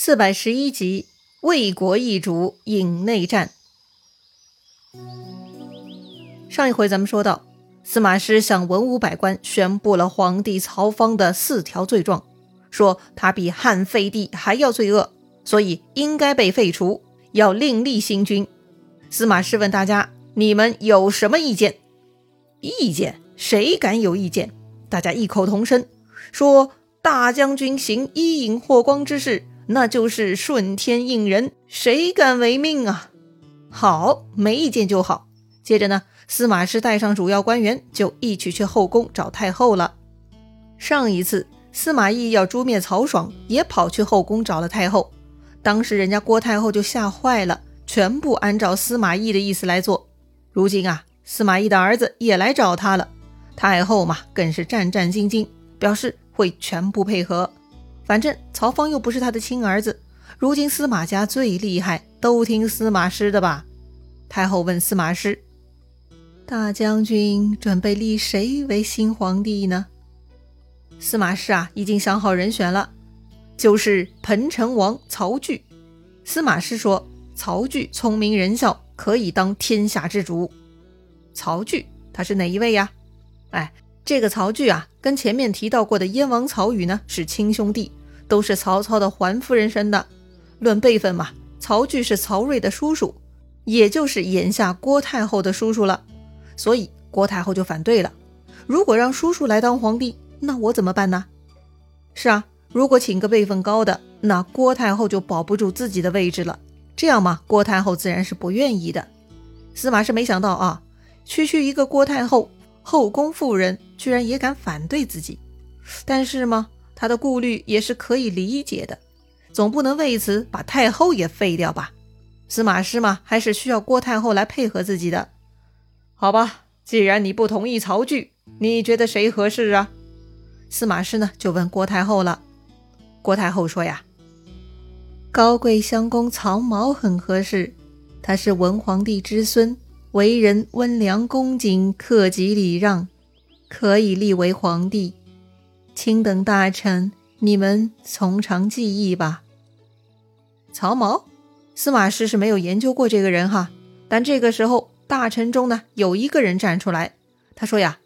四百十一集，为国易主，引内战。上一回咱们说到，司马师向文武百官宣布了皇帝曹芳的四条罪状，说他比汉废帝还要罪恶，所以应该被废除，要另立新君。司马师问大家：“你们有什么意见？”意见？谁敢有意见？大家异口同声说：“大将军行伊尹霍光之事。”那就是顺天应人，谁敢违命啊？好，没意见就好。接着呢，司马师带上主要官员，就一起去后宫找太后了。上一次司马懿要诛灭曹爽，也跑去后宫找了太后。当时人家郭太后就吓坏了，全部按照司马懿的意思来做。如今啊，司马懿的儿子也来找他了，太后嘛更是战战兢兢，表示会全部配合。反正曹芳又不是他的亲儿子，如今司马家最厉害，都听司马师的吧？太后问司马师：“大将军准备立谁为新皇帝呢？”司马师啊，已经想好人选了，就是彭城王曹据。司马师说：“曹据聪明仁孝，可以当天下之主。”曹据他是哪一位呀？哎，这个曹据啊，跟前面提到过的燕王曹宇呢，是亲兄弟。都是曹操的桓夫人生的，论辈分嘛，曹据是曹睿的叔叔，也就是眼下郭太后的叔叔了。所以郭太后就反对了。如果让叔叔来当皇帝，那我怎么办呢？是啊，如果请个辈分高的，那郭太后就保不住自己的位置了。这样嘛，郭太后自然是不愿意的。司马师没想到啊，区区一个郭太后，后宫妇人居然也敢反对自己。但是嘛。他的顾虑也是可以理解的，总不能为此把太后也废掉吧？司马师嘛，还是需要郭太后来配合自己的。好吧，既然你不同意曹据，你觉得谁合适啊？司马师呢，就问郭太后了。郭太后说呀：“高贵襄公曹髦很合适，他是文皇帝之孙，为人温良恭谨，克己礼让，可以立为皇帝。”卿等大臣，你们从长计议吧。曹髦，司马师是没有研究过这个人哈。但这个时候，大臣中呢有一个人站出来，他说呀：“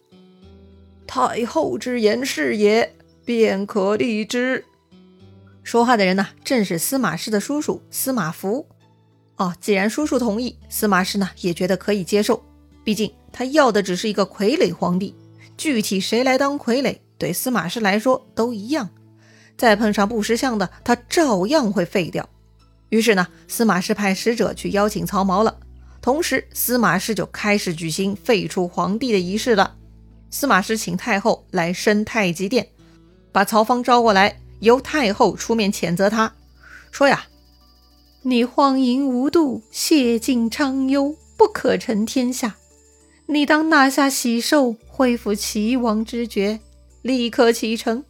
太后之言是也，便可立之。”说话的人呢，正是司马师的叔叔司马孚。哦，既然叔叔同意，司马师呢也觉得可以接受。毕竟他要的只是一个傀儡皇帝，具体谁来当傀儡？对司马师来说都一样，再碰上不识相的，他照样会废掉。于是呢，司马师派使者去邀请曹髦了。同时，司马师就开始举行废除皇帝的仪式了。司马师请太后来升太极殿，把曹芳招过来，由太后出面谴责他，说呀：“你荒淫无度，亵尽昌幽，不可成天下。你当纳下喜寿，恢复齐王之爵。”立刻启程，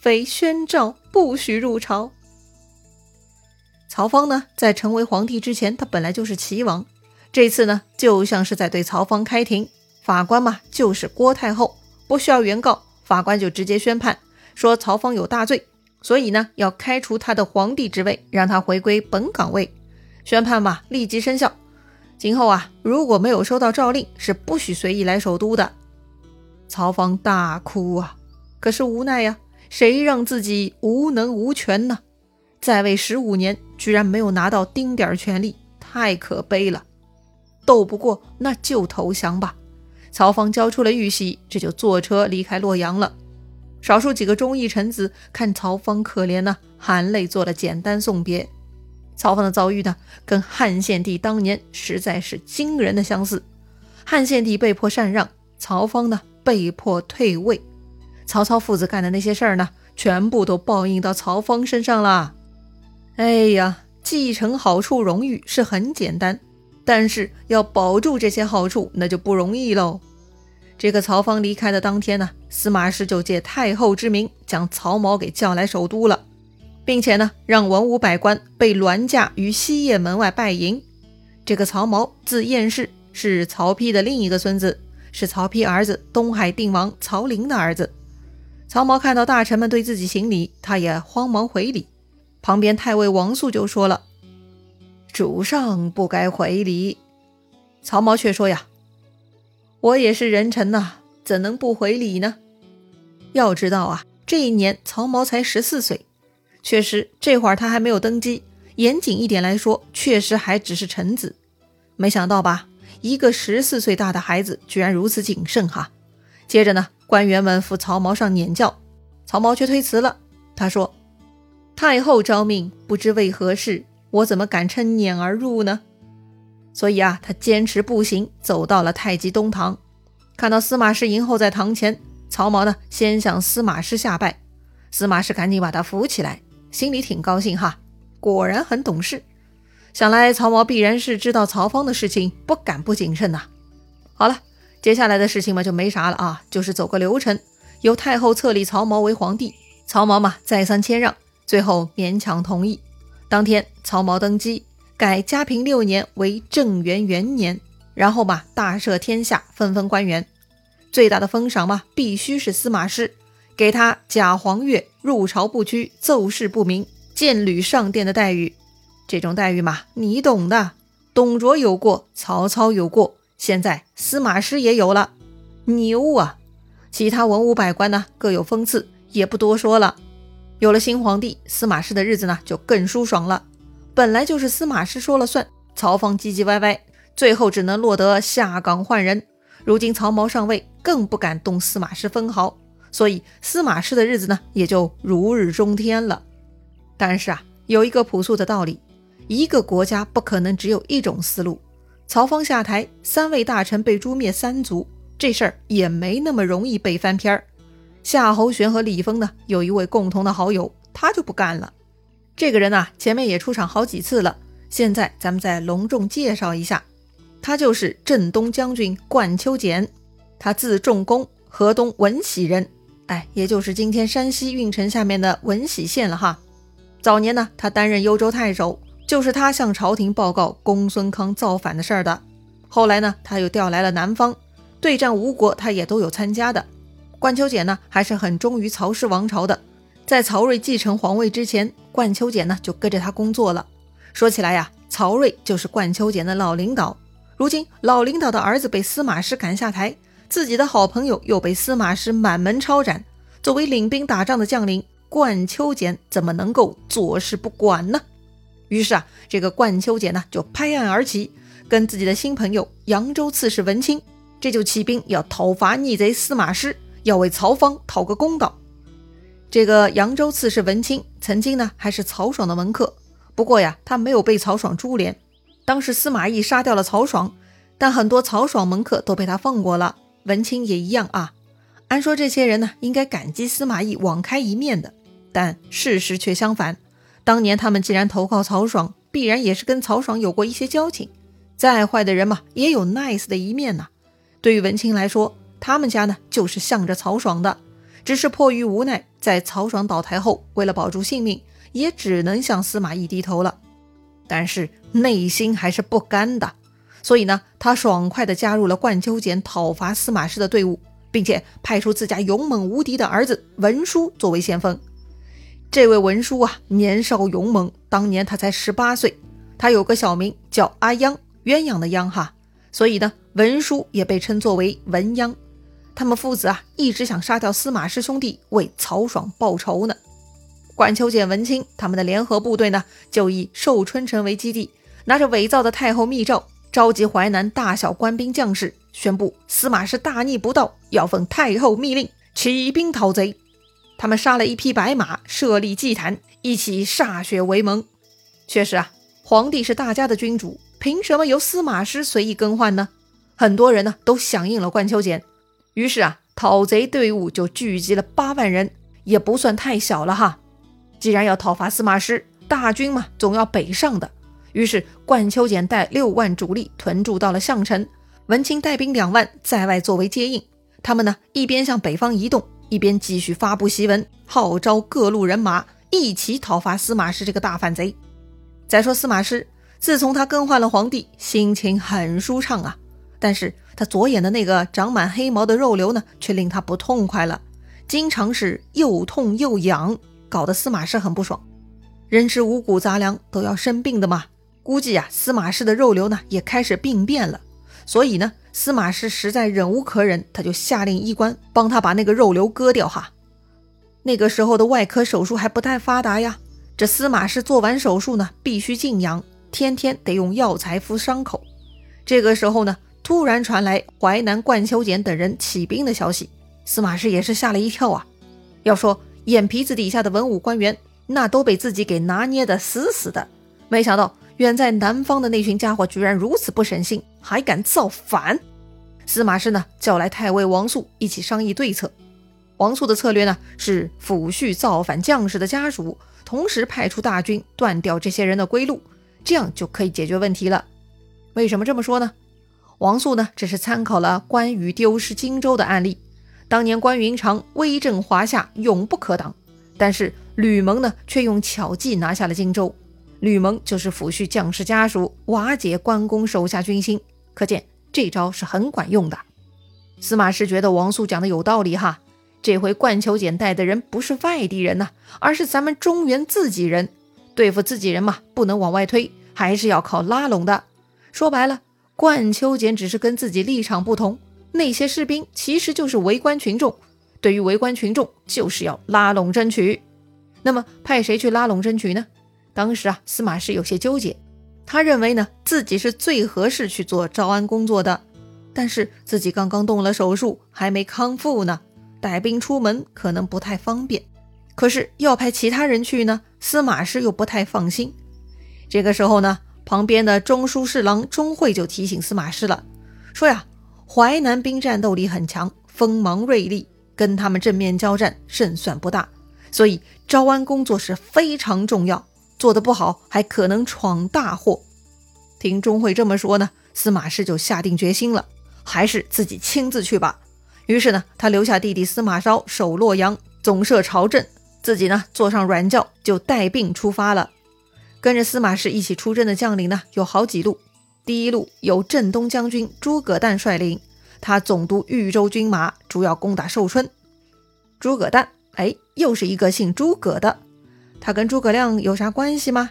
非宣诏不许入朝。曹芳呢，在成为皇帝之前，他本来就是齐王。这次呢，就像是在对曹芳开庭。法官嘛，就是郭太后，不需要原告，法官就直接宣判说曹芳有大罪，所以呢，要开除他的皇帝之位，让他回归本岗位。宣判嘛，立即生效。今后啊，如果没有收到诏令，是不许随意来首都的。曹芳大哭啊！可是无奈呀，谁让自己无能无权呢？在位十五年，居然没有拿到丁点权利，太可悲了。斗不过，那就投降吧。曹芳交出了玉玺，这就坐车离开洛阳了。少数几个忠义臣子看曹芳可怜呢，含泪做了简单送别。曹芳的遭遇呢，跟汉献帝当年实在是惊人的相似。汉献帝被迫禅让，曹芳呢被迫退位。曹操父子干的那些事儿呢，全部都报应到曹芳身上了。哎呀，继承好处、荣誉是很简单，但是要保住这些好处，那就不容易喽。这个曹芳离开的当天呢，司马师就借太后之名，将曹髦给叫来首都了，并且呢，让文武百官被銮驾于西掖门外拜迎。这个曹髦字彦氏，是曹丕的另一个孙子，是曹丕儿子东海定王曹林的儿子。曹髦看到大臣们对自己行礼，他也慌忙回礼。旁边太尉王肃就说了：“主上不该回礼。”曹髦却说：“呀，我也是人臣呐，怎能不回礼呢？要知道啊，这一年曹髦才十四岁，确实这会儿他还没有登基。严谨一点来说，确实还只是臣子。没想到吧，一个十四岁大的孩子居然如此谨慎哈。接着呢，官员们扶曹髦上辇轿，曹髦却推辞了。他说：“太后诏命，不知为何事，我怎么敢乘辇而入呢？”所以啊，他坚持步行走到了太极东堂，看到司马师迎候在堂前，曹髦呢先向司马师下拜，司马师赶紧把他扶起来，心里挺高兴哈，果然很懂事，想来曹髦必然是知道曹芳的事情，不敢不谨慎呐。好了，接下来的事情嘛就没啥了啊，就是走个流程，由太后册立曹髦为皇帝，曹髦嘛再三谦让，最后勉强同意，当天曹髦登基。改嘉平六年为正元元年，然后嘛，大赦天下，分封官员。最大的封赏嘛，必须是司马师，给他假黄钺，入朝不趋，奏事不明，见履上殿的待遇。这种待遇嘛，你懂的。董卓有过，曹操有过，现在司马师也有了，牛啊！其他文武百官呢，各有封赐，也不多说了。有了新皇帝，司马师的日子呢，就更舒爽了。本来就是司马师说了算，曹芳唧唧歪歪，最后只能落得下岗换人。如今曹髦上位，更不敢动司马师分毫，所以司马师的日子呢，也就如日中天了。但是啊，有一个朴素的道理，一个国家不可能只有一种思路。曹芳下台，三位大臣被诛灭三族，这事儿也没那么容易被翻篇儿。夏侯玄和李丰呢，有一位共同的好友，他就不干了。这个人呐，前面也出场好几次了。现在咱们再隆重介绍一下，他就是镇东将军冠秋俭。他字仲弓，河东闻喜人，哎，也就是今天山西运城下面的闻喜县了哈。早年呢，他担任幽州太守，就是他向朝廷报告公孙康造反的事儿的。后来呢，他又调来了南方，对战吴国，他也都有参加的。冠秋俭呢，还是很忠于曹氏王朝的。在曹睿继承皇位之前，冠秋俭呢就跟着他工作了。说起来呀，曹睿就是冠秋俭的老领导。如今老领导的儿子被司马师赶下台，自己的好朋友又被司马师满门抄斩。作为领兵打仗的将领，冠秋俭怎么能够坐视不管呢？于是啊，这个冠秋姐呢就拍案而起，跟自己的新朋友扬州刺史文钦，这就起兵要讨伐逆贼司马师，要为曹芳讨个公道。这个扬州刺史文钦曾经呢还是曹爽的门客，不过呀，他没有被曹爽株连。当时司马懿杀掉了曹爽，但很多曹爽门客都被他放过了，文钦也一样啊。按说这些人呢应该感激司马懿网开一面的，但事实却相反。当年他们既然投靠曹爽，必然也是跟曹爽有过一些交情。再坏的人嘛，也有 nice 的一面呐。对于文钦来说，他们家呢就是向着曹爽的。只是迫于无奈，在曹爽倒台后，为了保住性命，也只能向司马懿低头了。但是内心还是不甘的，所以呢，他爽快地加入了冠秋俭讨伐司马氏的队伍，并且派出自家勇猛无敌的儿子文殊作为先锋。这位文书啊，年少勇猛，当年他才十八岁，他有个小名叫阿央，鸳鸯的鸯哈，所以呢，文书也被称作为文鸯。他们父子啊，一直想杀掉司马师兄弟，为曹爽报仇呢。管秋俭、文钦他们的联合部队呢，就以寿春城为基地，拿着伪造的太后密诏，召集淮南大小官兵将士，宣布司马师大逆不道，要奉太后密令起兵讨贼。他们杀了一匹白马，设立祭坛，一起歃血为盟。确实啊，皇帝是大家的君主，凭什么由司马师随意更换呢？很多人呢，都响应了冠秋俭。于是啊，讨贼队伍就聚集了八万人，也不算太小了哈。既然要讨伐司马师，大军嘛总要北上的。于是冠秋俭带六万主力屯驻到了项城，文钦带兵两万在外作为接应。他们呢一边向北方移动，一边继续发布檄文，号召各路人马一起讨伐司马师这个大反贼。再说司马师，自从他更换了皇帝，心情很舒畅啊。但是他左眼的那个长满黑毛的肉瘤呢，却令他不痛快了，经常是又痛又痒，搞得司马师很不爽。人吃五谷杂粮都要生病的嘛。估计啊，司马师的肉瘤呢也开始病变了。所以呢，司马师实在忍无可忍，他就下令医官帮他把那个肉瘤割掉哈。那个时候的外科手术还不太发达呀，这司马师做完手术呢，必须静养，天天得用药材敷伤口。这个时候呢，突然传来淮南冠秋俭等人起兵的消息，司马师也是吓了一跳啊。要说眼皮子底下的文武官员，那都被自己给拿捏的死死的。没想到远在南方的那群家伙居然如此不省心，还敢造反。司马师呢，叫来太尉王肃一起商议对策。王肃的策略呢，是抚恤造反将士的家属，同时派出大军断掉这些人的归路，这样就可以解决问题了。为什么这么说呢？王肃呢，只是参考了关羽丢失荆州的案例。当年关云长威震华夏，永不可挡。但是吕蒙呢，却用巧计拿下了荆州。吕蒙就是抚恤将士家属，瓦解关公手下军心。可见这招是很管用的。司马师觉得王肃讲的有道理哈。这回冠秋俭带的人不是外地人呐，而是咱们中原自己人。对付自己人嘛，不能往外推，还是要靠拉拢的。说白了，冠秋俭只是跟自己立场不同。那些士兵其实就是围观群众，对于围观群众就是要拉拢争取。那么派谁去拉拢争取呢？当时啊，司马师有些纠结，他认为呢自己是最合适去做招安工作的，但是自己刚刚动了手术，还没康复呢，带兵出门可能不太方便。可是要派其他人去呢，司马师又不太放心。这个时候呢，旁边的中书侍郎钟会就提醒司马师了，说呀。淮南兵战斗力很强，锋芒锐利，跟他们正面交战胜算不大，所以招安工作是非常重要，做得不好还可能闯大祸。听钟会这么说呢，司马师就下定决心了，还是自己亲自去吧。于是呢，他留下弟弟司马昭守洛阳，总摄朝政，自己呢坐上软轿就带病出发了。跟着司马氏一起出征的将领呢有好几路。第一路由镇东将军诸葛诞率领，他总督豫州军马，主要攻打寿春。诸葛诞，哎，又是一个姓诸葛的，他跟诸葛亮有啥关系吗？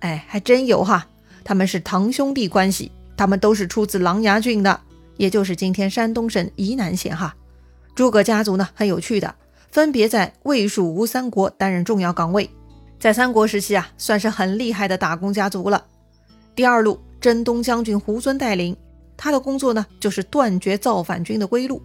哎，还真有哈，他们是堂兄弟关系，他们都是出自琅琊郡的，也就是今天山东省沂南县哈。诸葛家族呢很有趣的，分别在魏、蜀、吴三国担任重要岗位，在三国时期啊，算是很厉害的打工家族了。第二路。征东将军胡遵带领，他的工作呢就是断绝造反军的归路。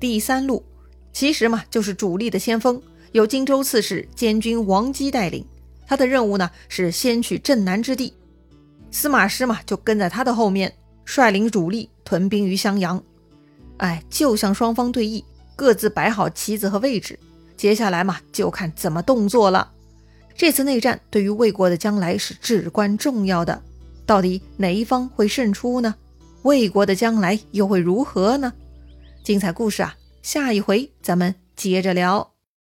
第三路其实嘛就是主力的先锋，由荆州刺史监军王基带领，他的任务呢是先取镇南之地。司马师嘛就跟在他的后面，率领主力屯兵于襄阳。哎，就像双方对弈，各自摆好棋子和位置，接下来嘛就看怎么动作了。这次内战对于魏国的将来是至关重要的。到底哪一方会胜出呢？魏国的将来又会如何呢？精彩故事啊，下一回咱们接着聊。